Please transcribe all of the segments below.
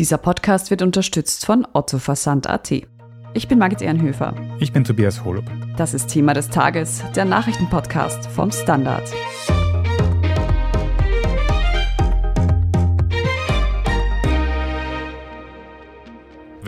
Dieser Podcast wird unterstützt von Otto Versand.at. Ich bin Margit Ehrenhöfer. Ich bin Tobias Holub. Das ist Thema des Tages, der Nachrichtenpodcast vom Standard.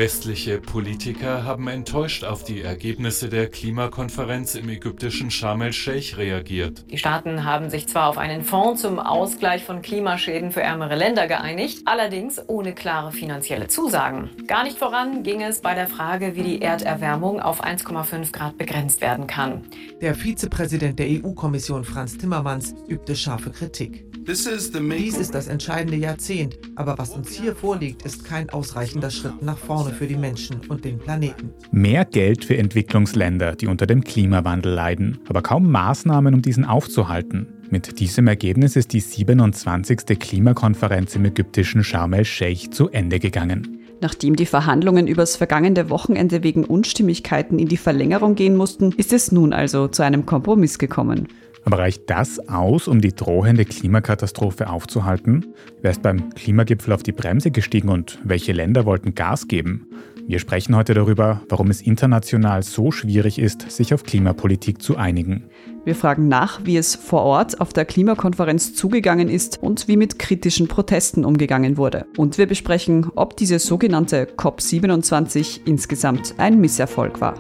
Westliche Politiker haben enttäuscht auf die Ergebnisse der Klimakonferenz im ägyptischen Sharm el-Sheikh reagiert. Die Staaten haben sich zwar auf einen Fonds zum Ausgleich von Klimaschäden für ärmere Länder geeinigt, allerdings ohne klare finanzielle Zusagen. Gar nicht voran ging es bei der Frage, wie die Erderwärmung auf 1,5 Grad begrenzt werden kann. Der Vizepräsident der EU-Kommission Franz Timmermans übte scharfe Kritik. Dies ist das entscheidende Jahrzehnt, aber was uns hier vorliegt, ist kein ausreichender Schritt nach vorne für die Menschen und den Planeten. Mehr Geld für Entwicklungsländer, die unter dem Klimawandel leiden, aber kaum Maßnahmen, um diesen aufzuhalten. Mit diesem Ergebnis ist die 27. Klimakonferenz im ägyptischen Sharm el-Sheikh zu Ende gegangen. Nachdem die Verhandlungen übers vergangene Wochenende wegen Unstimmigkeiten in die Verlängerung gehen mussten, ist es nun also zu einem Kompromiss gekommen. Aber reicht das aus, um die drohende Klimakatastrophe aufzuhalten? Wer ist beim Klimagipfel auf die Bremse gestiegen und welche Länder wollten Gas geben? Wir sprechen heute darüber, warum es international so schwierig ist, sich auf Klimapolitik zu einigen. Wir fragen nach, wie es vor Ort auf der Klimakonferenz zugegangen ist und wie mit kritischen Protesten umgegangen wurde. Und wir besprechen, ob diese sogenannte COP27 insgesamt ein Misserfolg war.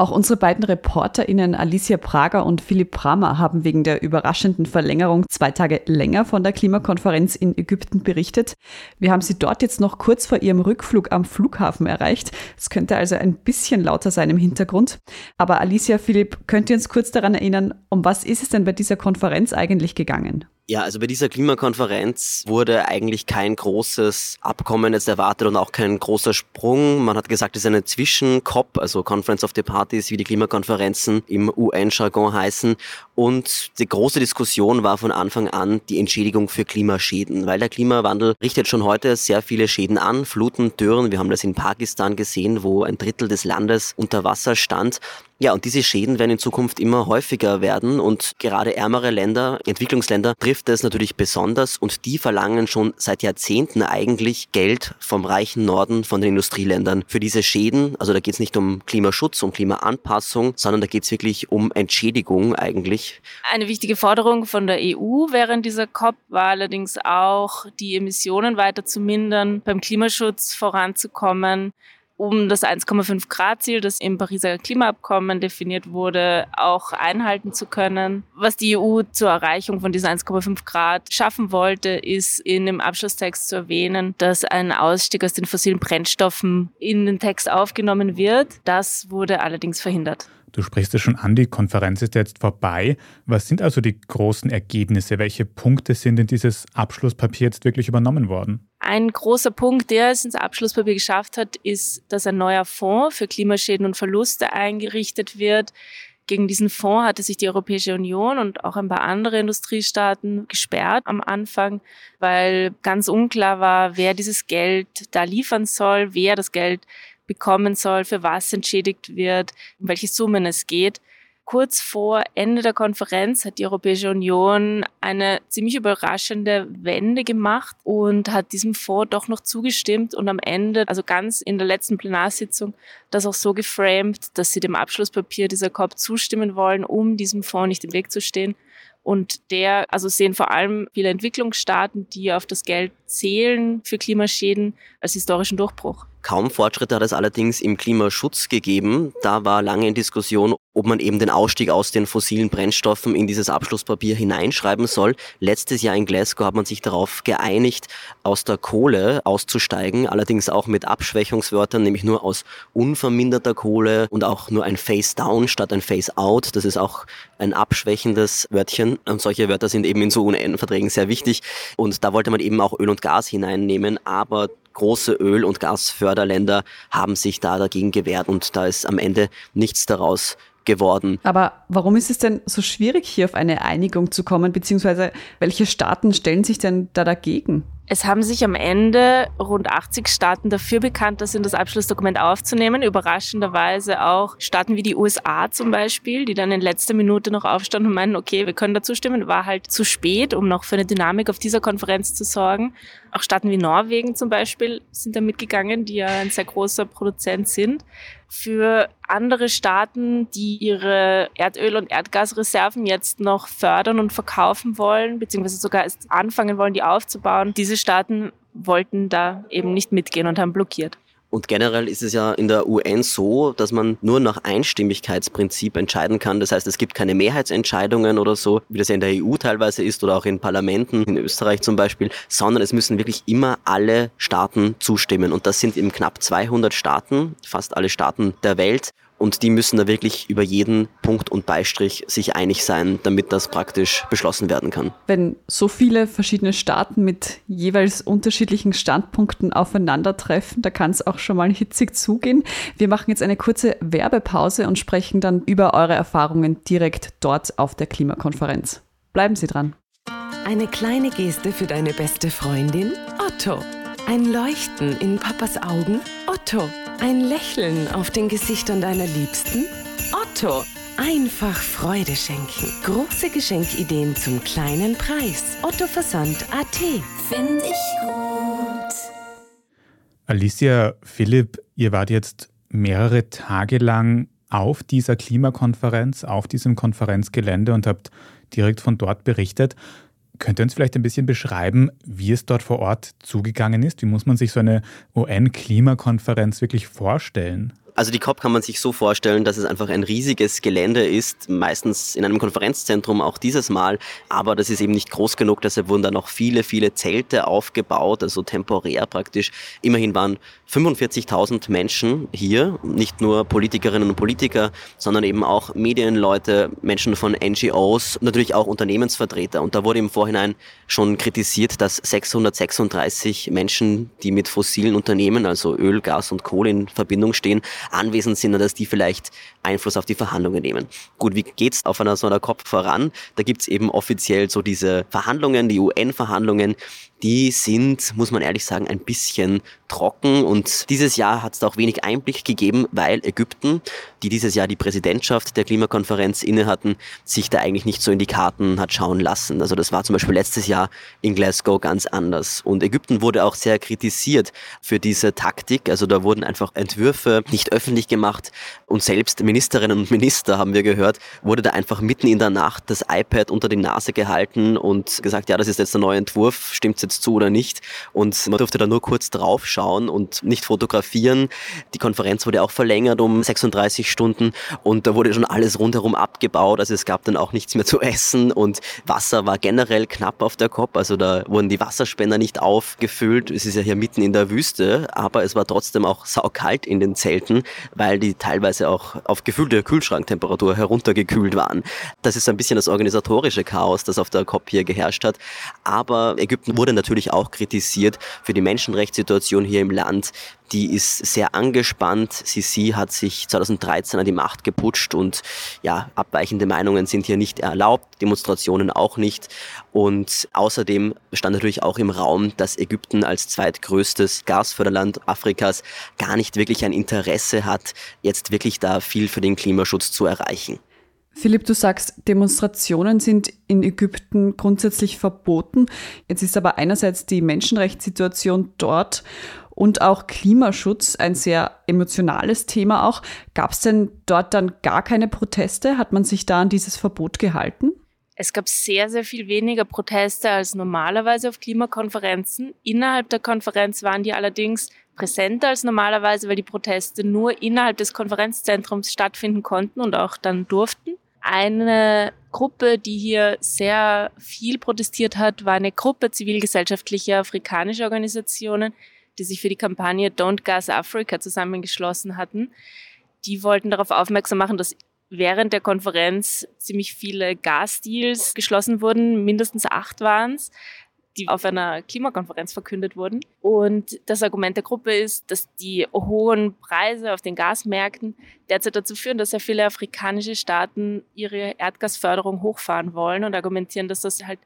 Auch unsere beiden ReporterInnen Alicia Prager und Philipp Bramer haben wegen der überraschenden Verlängerung zwei Tage länger von der Klimakonferenz in Ägypten berichtet. Wir haben sie dort jetzt noch kurz vor ihrem Rückflug am Flughafen erreicht. Es könnte also ein bisschen lauter sein im Hintergrund. Aber Alicia, Philipp, könnt ihr uns kurz daran erinnern, um was ist es denn bei dieser Konferenz eigentlich gegangen? Ja, also bei dieser Klimakonferenz wurde eigentlich kein großes Abkommen jetzt erwartet und auch kein großer Sprung. Man hat gesagt, es ist eine Zwischen-COP, also Conference of the Parties, wie die Klimakonferenzen im UN-Jargon heißen. Und die große Diskussion war von Anfang an die Entschädigung für Klimaschäden, weil der Klimawandel richtet schon heute sehr viele Schäden an, Fluten, Dürren. Wir haben das in Pakistan gesehen, wo ein Drittel des Landes unter Wasser stand. Ja, und diese Schäden werden in Zukunft immer häufiger werden und gerade ärmere Länder, Entwicklungsländer, trifft es natürlich besonders und die verlangen schon seit Jahrzehnten eigentlich Geld vom reichen Norden, von den Industrieländern für diese Schäden. Also da geht es nicht um Klimaschutz, um Klimaanpassung, sondern da geht es wirklich um Entschädigung eigentlich. Eine wichtige Forderung von der EU während dieser COP war allerdings auch, die Emissionen weiter zu mindern, beim Klimaschutz voranzukommen um das 1,5 Grad Ziel, das im Pariser Klimaabkommen definiert wurde, auch einhalten zu können. Was die EU zur Erreichung von diesen 1,5 Grad schaffen wollte, ist in dem Abschlusstext zu erwähnen, dass ein Ausstieg aus den fossilen Brennstoffen in den Text aufgenommen wird. Das wurde allerdings verhindert. Du sprichst es schon an, die Konferenz ist jetzt vorbei. Was sind also die großen Ergebnisse? Welche Punkte sind in dieses Abschlusspapier jetzt wirklich übernommen worden? Ein großer Punkt, der es ins Abschlusspapier geschafft hat, ist, dass ein neuer Fonds für Klimaschäden und Verluste eingerichtet wird. Gegen diesen Fonds hatte sich die Europäische Union und auch ein paar andere Industriestaaten gesperrt am Anfang, weil ganz unklar war, wer dieses Geld da liefern soll, wer das Geld bekommen soll, für was entschädigt wird, um welche Summen es geht. Kurz vor Ende der Konferenz hat die Europäische Union eine ziemlich überraschende Wende gemacht und hat diesem Fonds doch noch zugestimmt und am Ende, also ganz in der letzten Plenarsitzung, das auch so geframed, dass sie dem Abschlusspapier dieser COP zustimmen wollen, um diesem Fonds nicht im Weg zu stehen. Und der, also sehen vor allem viele Entwicklungsstaaten, die auf das Geld zählen für Klimaschäden, als historischen Durchbruch. Kaum Fortschritte hat es allerdings im Klimaschutz gegeben. Da war lange in Diskussion, ob man eben den Ausstieg aus den fossilen Brennstoffen in dieses Abschlusspapier hineinschreiben soll. Letztes Jahr in Glasgow hat man sich darauf geeinigt, aus der Kohle auszusteigen, allerdings auch mit Abschwächungswörtern, nämlich nur aus unverminderter Kohle und auch nur ein Face Down statt ein Face Out. Das ist auch ein abschwächendes Wörtchen und solche Wörter sind eben in so UN-Verträgen sehr wichtig. Und da wollte man eben auch Öl und Gas hineinnehmen, aber große Öl- und Gasförderländer haben sich da dagegen gewehrt und da ist am Ende nichts daraus geworden. Aber warum ist es denn so schwierig, hier auf eine Einigung zu kommen, beziehungsweise welche Staaten stellen sich denn da dagegen? Es haben sich am Ende rund 80 Staaten dafür bekannt, das in das Abschlussdokument aufzunehmen. Überraschenderweise auch Staaten wie die USA zum Beispiel, die dann in letzter Minute noch aufstanden und meinen, okay, wir können dazu stimmen. War halt zu spät, um noch für eine Dynamik auf dieser Konferenz zu sorgen. Auch Staaten wie Norwegen zum Beispiel sind da mitgegangen, die ja ein sehr großer Produzent sind. Für andere Staaten, die ihre Erdöl- und Erdgasreserven jetzt noch fördern und verkaufen wollen, beziehungsweise sogar erst anfangen wollen, die aufzubauen, diese Staaten wollten da eben nicht mitgehen und haben blockiert. Und generell ist es ja in der UN so, dass man nur nach Einstimmigkeitsprinzip entscheiden kann. Das heißt, es gibt keine Mehrheitsentscheidungen oder so, wie das ja in der EU teilweise ist oder auch in Parlamenten, in Österreich zum Beispiel, sondern es müssen wirklich immer alle Staaten zustimmen. Und das sind eben knapp 200 Staaten, fast alle Staaten der Welt. Und die müssen da wirklich über jeden Punkt und Beistrich sich einig sein, damit das praktisch beschlossen werden kann. Wenn so viele verschiedene Staaten mit jeweils unterschiedlichen Standpunkten aufeinandertreffen, da kann es auch schon mal hitzig zugehen. Wir machen jetzt eine kurze Werbepause und sprechen dann über eure Erfahrungen direkt dort auf der Klimakonferenz. Bleiben Sie dran. Eine kleine Geste für deine beste Freundin? Otto. Ein Leuchten in Papas Augen? Otto. Ein Lächeln auf den Gesichtern deiner Liebsten? Otto. Einfach Freude schenken. Große Geschenkideen zum kleinen Preis. Otto Versand AT. Finde ich gut. Alicia, Philipp, ihr wart jetzt mehrere Tage lang auf dieser Klimakonferenz, auf diesem Konferenzgelände und habt direkt von dort berichtet. Könnt ihr uns vielleicht ein bisschen beschreiben, wie es dort vor Ort zugegangen ist? Wie muss man sich so eine UN-Klimakonferenz wirklich vorstellen? Also die COP kann man sich so vorstellen, dass es einfach ein riesiges Gelände ist, meistens in einem Konferenzzentrum auch dieses Mal, aber das ist eben nicht groß genug, deshalb wurden da noch viele, viele Zelte aufgebaut, also temporär praktisch. Immerhin waren 45.000 Menschen hier, nicht nur Politikerinnen und Politiker, sondern eben auch Medienleute, Menschen von NGOs, natürlich auch Unternehmensvertreter. Und da wurde im Vorhinein schon kritisiert, dass 636 Menschen, die mit fossilen Unternehmen, also Öl, Gas und Kohle in Verbindung stehen, anwesend sind und dass die vielleicht Einfluss auf die Verhandlungen nehmen. Gut, wie geht's auf einer so einer COP voran? Da gibt's eben offiziell so diese Verhandlungen, die UN-Verhandlungen, die sind, muss man ehrlich sagen, ein bisschen trocken und dieses Jahr hat es da auch wenig Einblick gegeben, weil Ägypten, die dieses Jahr die Präsidentschaft der Klimakonferenz inne hatten, sich da eigentlich nicht so in die Karten hat schauen lassen. Also das war zum Beispiel letztes Jahr in Glasgow ganz anders. Und Ägypten wurde auch sehr kritisiert für diese Taktik. Also da wurden einfach Entwürfe nicht öffentlich gemacht und selbst Ministerinnen und Minister, haben wir gehört, wurde da einfach mitten in der Nacht das iPad unter die Nase gehalten und gesagt, ja, das ist jetzt der neue Entwurf, stimmt's jetzt zu oder nicht? Und man durfte da nur kurz drauf schauen und nicht fotografieren. Die Konferenz wurde auch verlängert um 36 Stunden und da wurde schon alles rundherum abgebaut. Also es gab dann auch nichts mehr zu essen und Wasser war generell knapp auf der COP. Also da wurden die Wasserspender nicht aufgefüllt. Es ist ja hier mitten in der Wüste, aber es war trotzdem auch saukalt in den Zelten, weil die teilweise auch auf gefühlte Kühlschranktemperatur heruntergekühlt waren. Das ist ein bisschen das organisatorische Chaos, das auf der COP hier geherrscht hat. Aber Ägypten wurde natürlich auch kritisiert für die Menschenrechtssituation hier im Land. Die ist sehr angespannt. Sisi hat sich 2013 an die Macht geputscht und ja, abweichende Meinungen sind hier nicht erlaubt, Demonstrationen auch nicht. Und außerdem stand natürlich auch im Raum, dass Ägypten als zweitgrößtes Gasförderland Afrikas gar nicht wirklich ein Interesse hat, jetzt wirklich da viel für den Klimaschutz zu erreichen. Philipp, du sagst, Demonstrationen sind in Ägypten grundsätzlich verboten. Jetzt ist aber einerseits die Menschenrechtssituation dort und auch Klimaschutz ein sehr emotionales Thema auch. Gab es denn dort dann gar keine Proteste? Hat man sich da an dieses Verbot gehalten? Es gab sehr, sehr viel weniger Proteste als normalerweise auf Klimakonferenzen. Innerhalb der Konferenz waren die allerdings präsenter als normalerweise, weil die Proteste nur innerhalb des Konferenzzentrums stattfinden konnten und auch dann durften. Eine Gruppe, die hier sehr viel protestiert hat, war eine Gruppe zivilgesellschaftlicher afrikanischer Organisationen, die sich für die Kampagne Don't Gas Africa zusammengeschlossen hatten. Die wollten darauf aufmerksam machen, dass während der Konferenz ziemlich viele Gasdeals geschlossen wurden, mindestens acht waren es, die auf einer Klimakonferenz verkündet wurden. Und das Argument der Gruppe ist, dass die hohen Preise auf den Gasmärkten derzeit dazu führen, dass sehr viele afrikanische Staaten ihre Erdgasförderung hochfahren wollen und argumentieren, dass das halt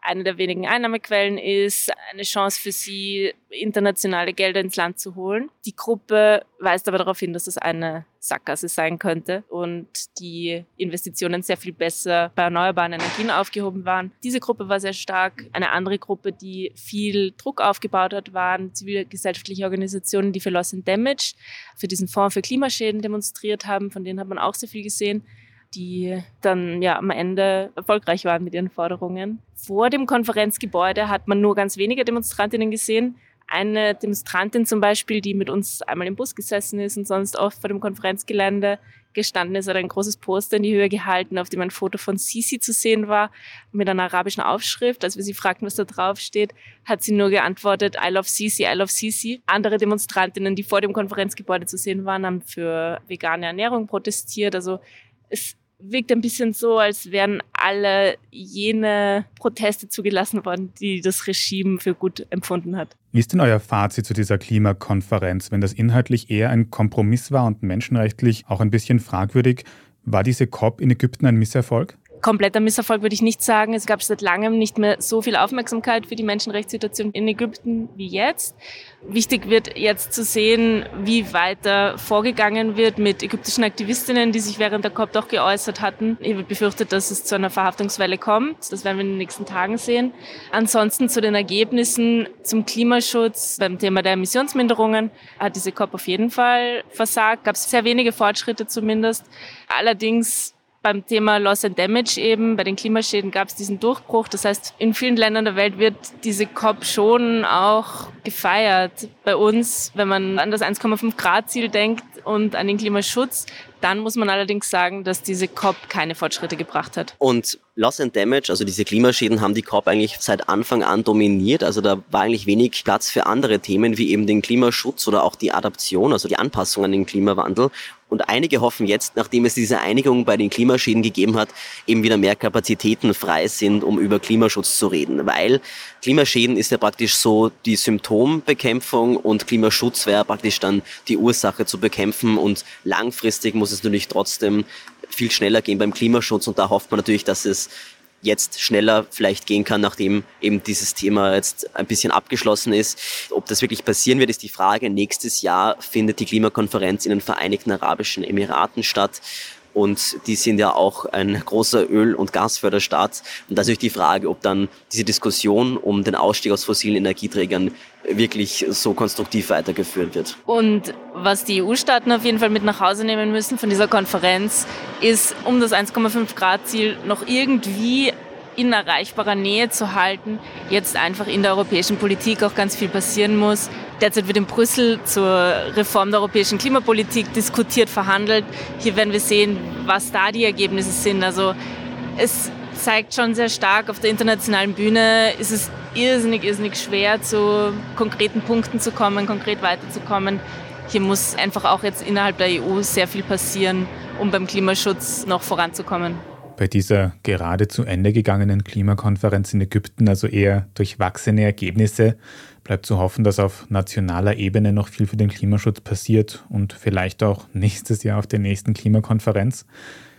eine der wenigen Einnahmequellen ist, eine Chance für sie, internationale Gelder ins Land zu holen. Die Gruppe weist aber darauf hin, dass das eine Sackgasse sein könnte und die Investitionen sehr viel besser bei erneuerbaren Energien aufgehoben waren. Diese Gruppe war sehr stark. Eine andere Gruppe, die viel Druck aufgebaut hat, waren zivilgesellschaftliche Organisationen, die für Loss and Damage, für diesen Fonds für Klimaschäden demonstriert haben. Von denen hat man auch sehr viel gesehen die dann ja am Ende erfolgreich waren mit ihren Forderungen. Vor dem Konferenzgebäude hat man nur ganz wenige Demonstrantinnen gesehen. Eine Demonstrantin zum Beispiel, die mit uns einmal im Bus gesessen ist und sonst oft vor dem Konferenzgelände gestanden ist, hat ein großes Poster in die Höhe gehalten, auf dem ein Foto von Sisi zu sehen war, mit einer arabischen Aufschrift. Als wir sie fragten, was da drauf steht, hat sie nur geantwortet, I love Sisi, I love Sisi. Andere Demonstrantinnen, die vor dem Konferenzgebäude zu sehen waren, haben für vegane Ernährung protestiert. Also es wirkt ein bisschen so, als wären alle jene Proteste zugelassen worden, die das Regime für gut empfunden hat. Wie ist denn euer Fazit zu dieser Klimakonferenz? Wenn das inhaltlich eher ein Kompromiss war und menschenrechtlich auch ein bisschen fragwürdig, war diese COP in Ägypten ein Misserfolg? Kompletter Misserfolg würde ich nicht sagen. Es gab seit langem nicht mehr so viel Aufmerksamkeit für die Menschenrechtssituation in Ägypten wie jetzt. Wichtig wird jetzt zu sehen, wie weiter vorgegangen wird mit ägyptischen Aktivistinnen, die sich während der COP doch geäußert hatten. Ich befürchtet, dass es zu einer Verhaftungswelle kommt. Das werden wir in den nächsten Tagen sehen. Ansonsten zu den Ergebnissen zum Klimaschutz beim Thema der Emissionsminderungen hat diese COP auf jeden Fall versagt. Gab es sehr wenige Fortschritte zumindest. Allerdings beim Thema Loss and Damage eben, bei den Klimaschäden gab es diesen Durchbruch. Das heißt, in vielen Ländern der Welt wird diese COP schon auch gefeiert. Bei uns, wenn man an das 1,5 Grad Ziel denkt und an den Klimaschutz, dann muss man allerdings sagen, dass diese COP keine Fortschritte gebracht hat. Und Loss and Damage, also diese Klimaschäden, haben die COP eigentlich seit Anfang an dominiert. Also da war eigentlich wenig Platz für andere Themen wie eben den Klimaschutz oder auch die Adaption, also die Anpassung an den Klimawandel. Und einige hoffen jetzt, nachdem es diese Einigung bei den Klimaschäden gegeben hat, eben wieder mehr Kapazitäten frei sind, um über Klimaschutz zu reden. Weil Klimaschäden ist ja praktisch so die Symptombekämpfung und Klimaschutz wäre praktisch dann die Ursache zu bekämpfen. Und langfristig muss es natürlich trotzdem viel schneller gehen beim Klimaschutz. Und da hofft man natürlich, dass es jetzt schneller vielleicht gehen kann, nachdem eben dieses Thema jetzt ein bisschen abgeschlossen ist. Ob das wirklich passieren wird, ist die Frage. Nächstes Jahr findet die Klimakonferenz in den Vereinigten Arabischen Emiraten statt. Und die sind ja auch ein großer Öl- und Gasförderstaat. Und da ist natürlich die Frage, ob dann diese Diskussion um den Ausstieg aus fossilen Energieträgern wirklich so konstruktiv weitergeführt wird. Und was die EU-Staaten auf jeden Fall mit nach Hause nehmen müssen von dieser Konferenz, ist, um das 1,5 Grad Ziel noch irgendwie in erreichbarer Nähe zu halten, jetzt einfach in der europäischen Politik auch ganz viel passieren muss. Derzeit wird in Brüssel zur Reform der europäischen Klimapolitik diskutiert, verhandelt. Hier werden wir sehen, was da die Ergebnisse sind. Also es zeigt schon sehr stark, auf der internationalen Bühne ist es irrsinnig, irrsinnig schwer, zu konkreten Punkten zu kommen, konkret weiterzukommen. Hier muss einfach auch jetzt innerhalb der EU sehr viel passieren, um beim Klimaschutz noch voranzukommen bei dieser gerade zu Ende gegangenen Klimakonferenz in Ägypten also eher durchwachsene Ergebnisse. Bleibt zu hoffen, dass auf nationaler Ebene noch viel für den Klimaschutz passiert und vielleicht auch nächstes Jahr auf der nächsten Klimakonferenz.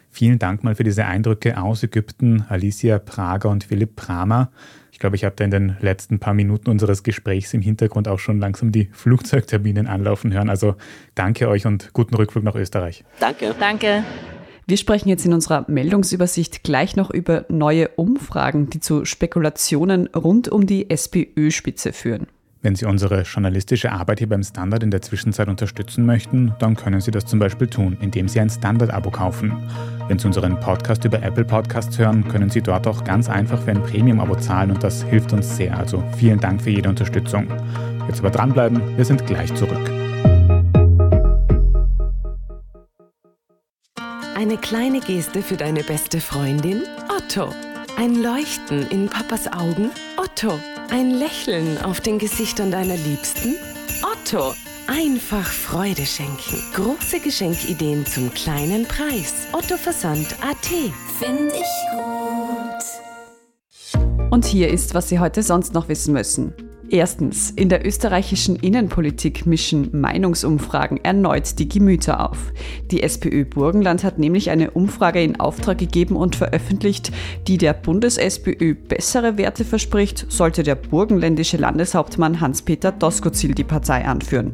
Vielen Dank mal für diese Eindrücke aus Ägypten, Alicia Prager und Philipp Pramer. Ich glaube, ich habe da in den letzten paar Minuten unseres Gesprächs im Hintergrund auch schon langsam die Flugzeugturbinen anlaufen hören. Also danke euch und guten Rückflug nach Österreich. Danke. Danke. Wir sprechen jetzt in unserer Meldungsübersicht gleich noch über neue Umfragen, die zu Spekulationen rund um die SPÖ-Spitze führen. Wenn Sie unsere journalistische Arbeit hier beim Standard in der Zwischenzeit unterstützen möchten, dann können Sie das zum Beispiel tun, indem Sie ein Standard-Abo kaufen. Wenn Sie unseren Podcast über Apple Podcasts hören, können Sie dort auch ganz einfach für ein Premium-Abo zahlen und das hilft uns sehr. Also vielen Dank für jede Unterstützung. Jetzt aber dranbleiben, wir sind gleich zurück. Eine kleine Geste für deine beste Freundin? Otto. Ein Leuchten in Papas Augen? Otto. Ein Lächeln auf den Gesichtern deiner Liebsten? Otto. Einfach Freude schenken. Große Geschenkideen zum kleinen Preis. Otto Versand AT. Finde ich gut. Und hier ist, was Sie heute sonst noch wissen müssen. Erstens, in der österreichischen Innenpolitik mischen Meinungsumfragen erneut die Gemüter auf. Die SPÖ Burgenland hat nämlich eine Umfrage in Auftrag gegeben und veröffentlicht, die der Bundes-SPÖ bessere Werte verspricht, sollte der burgenländische Landeshauptmann Hans-Peter Doskozil die Partei anführen.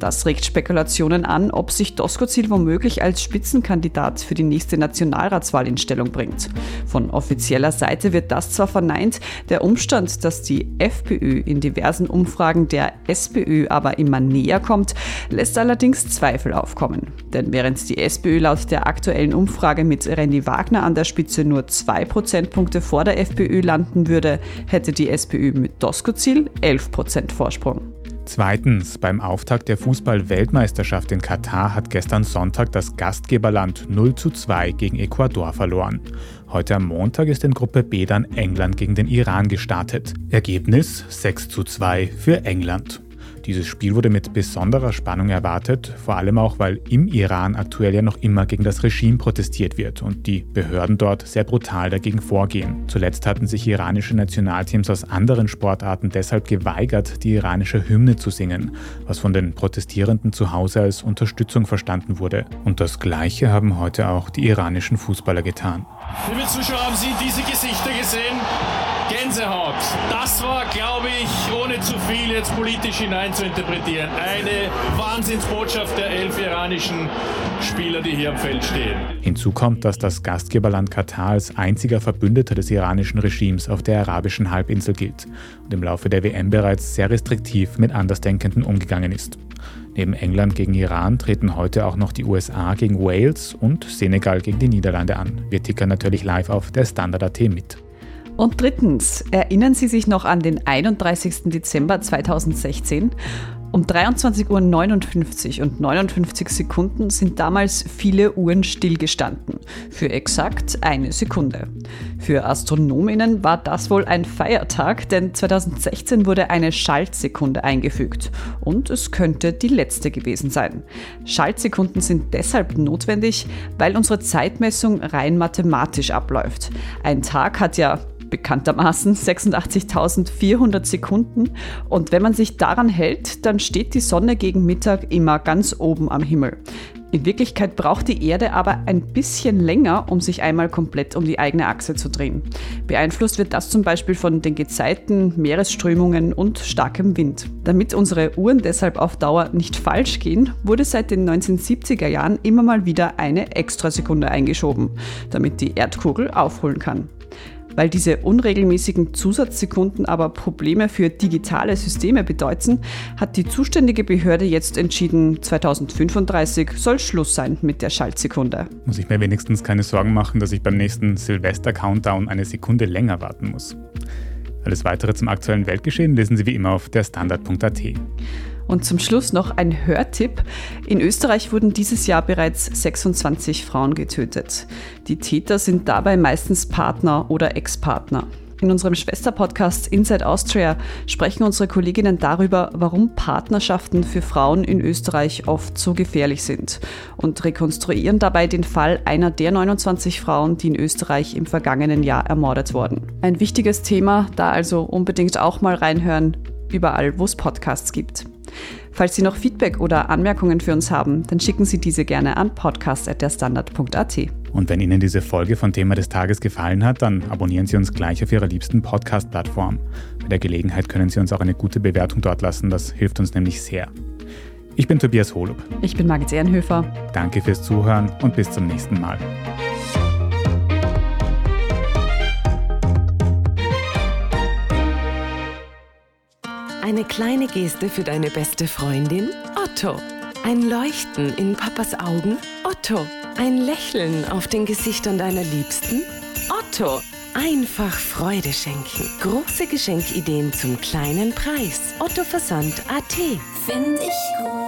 Das regt Spekulationen an, ob sich Doskozil womöglich als Spitzenkandidat für die nächste Nationalratswahl in Stellung bringt. Von offizieller Seite wird das zwar verneint, der Umstand, dass die FPÖ in die diversen Umfragen der SPÖ aber immer näher kommt, lässt allerdings Zweifel aufkommen. Denn während die SPÖ laut der aktuellen Umfrage mit Randy Wagner an der Spitze nur zwei Prozentpunkte vor der FPÖ landen würde, hätte die SPÖ mit Doskozil 11 Prozent Vorsprung. Zweitens, beim Auftakt der Fußball-Weltmeisterschaft in Katar hat gestern Sonntag das Gastgeberland 0 zu 2 gegen Ecuador verloren. Heute am Montag ist in Gruppe B dann England gegen den Iran gestartet. Ergebnis 6 zu 2 für England. Dieses Spiel wurde mit besonderer Spannung erwartet, vor allem auch, weil im Iran aktuell ja noch immer gegen das Regime protestiert wird und die Behörden dort sehr brutal dagegen vorgehen. Zuletzt hatten sich iranische Nationalteams aus anderen Sportarten deshalb geweigert, die iranische Hymne zu singen, was von den Protestierenden zu Hause als Unterstützung verstanden wurde. Und das Gleiche haben heute auch die iranischen Fußballer getan. Liebe Zuschauer, haben Sie diese Gesichter gesehen? Gänsehaut. Das war, glaube ich, ohne zu viel jetzt politisch hineinzuinterpretieren, eine Wahnsinnsbotschaft der elf iranischen Spieler, die hier am Feld stehen. Hinzu kommt, dass das Gastgeberland Katar als einziger Verbündeter des iranischen Regimes auf der arabischen Halbinsel gilt und im Laufe der WM bereits sehr restriktiv mit Andersdenkenden umgegangen ist. Neben England gegen Iran treten heute auch noch die USA gegen Wales und Senegal gegen die Niederlande an. Wir tickern natürlich live auf der Standard.at mit. Und drittens, erinnern Sie sich noch an den 31. Dezember 2016? Um 23.59 Uhr und 59 Sekunden sind damals viele Uhren stillgestanden. Für exakt eine Sekunde. Für Astronominnen war das wohl ein Feiertag, denn 2016 wurde eine Schaltsekunde eingefügt. Und es könnte die letzte gewesen sein. Schaltsekunden sind deshalb notwendig, weil unsere Zeitmessung rein mathematisch abläuft. Ein Tag hat ja bekanntermaßen 86.400 Sekunden. Und wenn man sich daran hält, dann steht die Sonne gegen Mittag immer ganz oben am Himmel. In Wirklichkeit braucht die Erde aber ein bisschen länger, um sich einmal komplett um die eigene Achse zu drehen. Beeinflusst wird das zum Beispiel von den Gezeiten, Meeresströmungen und starkem Wind. Damit unsere Uhren deshalb auf Dauer nicht falsch gehen, wurde seit den 1970er Jahren immer mal wieder eine Extrasekunde eingeschoben, damit die Erdkugel aufholen kann. Weil diese unregelmäßigen Zusatzsekunden aber Probleme für digitale Systeme bedeuten, hat die zuständige Behörde jetzt entschieden, 2035 soll Schluss sein mit der Schaltsekunde. Muss ich mir wenigstens keine Sorgen machen, dass ich beim nächsten Silvester-Countdown eine Sekunde länger warten muss. Alles weitere zum aktuellen Weltgeschehen lesen Sie wie immer auf der Standard.at. Und zum Schluss noch ein Hörtipp. In Österreich wurden dieses Jahr bereits 26 Frauen getötet. Die Täter sind dabei meistens Partner oder Ex-Partner. In unserem Schwesterpodcast Inside Austria sprechen unsere Kolleginnen darüber, warum Partnerschaften für Frauen in Österreich oft so gefährlich sind und rekonstruieren dabei den Fall einer der 29 Frauen, die in Österreich im vergangenen Jahr ermordet wurden. Ein wichtiges Thema, da also unbedingt auch mal reinhören, überall wo es Podcasts gibt. Falls Sie noch Feedback oder Anmerkungen für uns haben, dann schicken Sie diese gerne an podcast.derstandard.at. Und wenn Ihnen diese Folge von Thema des Tages gefallen hat, dann abonnieren Sie uns gleich auf Ihrer liebsten Podcast-Plattform. Bei der Gelegenheit können Sie uns auch eine gute Bewertung dort lassen, das hilft uns nämlich sehr. Ich bin Tobias Holub. Ich bin Margit Ehrenhöfer. Danke fürs Zuhören und bis zum nächsten Mal. Eine kleine Geste für deine beste Freundin? Otto. Ein Leuchten in Papas Augen? Otto. Ein Lächeln auf den Gesichtern deiner Liebsten? Otto. Einfach Freude schenken. Große Geschenkideen zum kleinen Preis. Otto Versand AT. Find ich gut.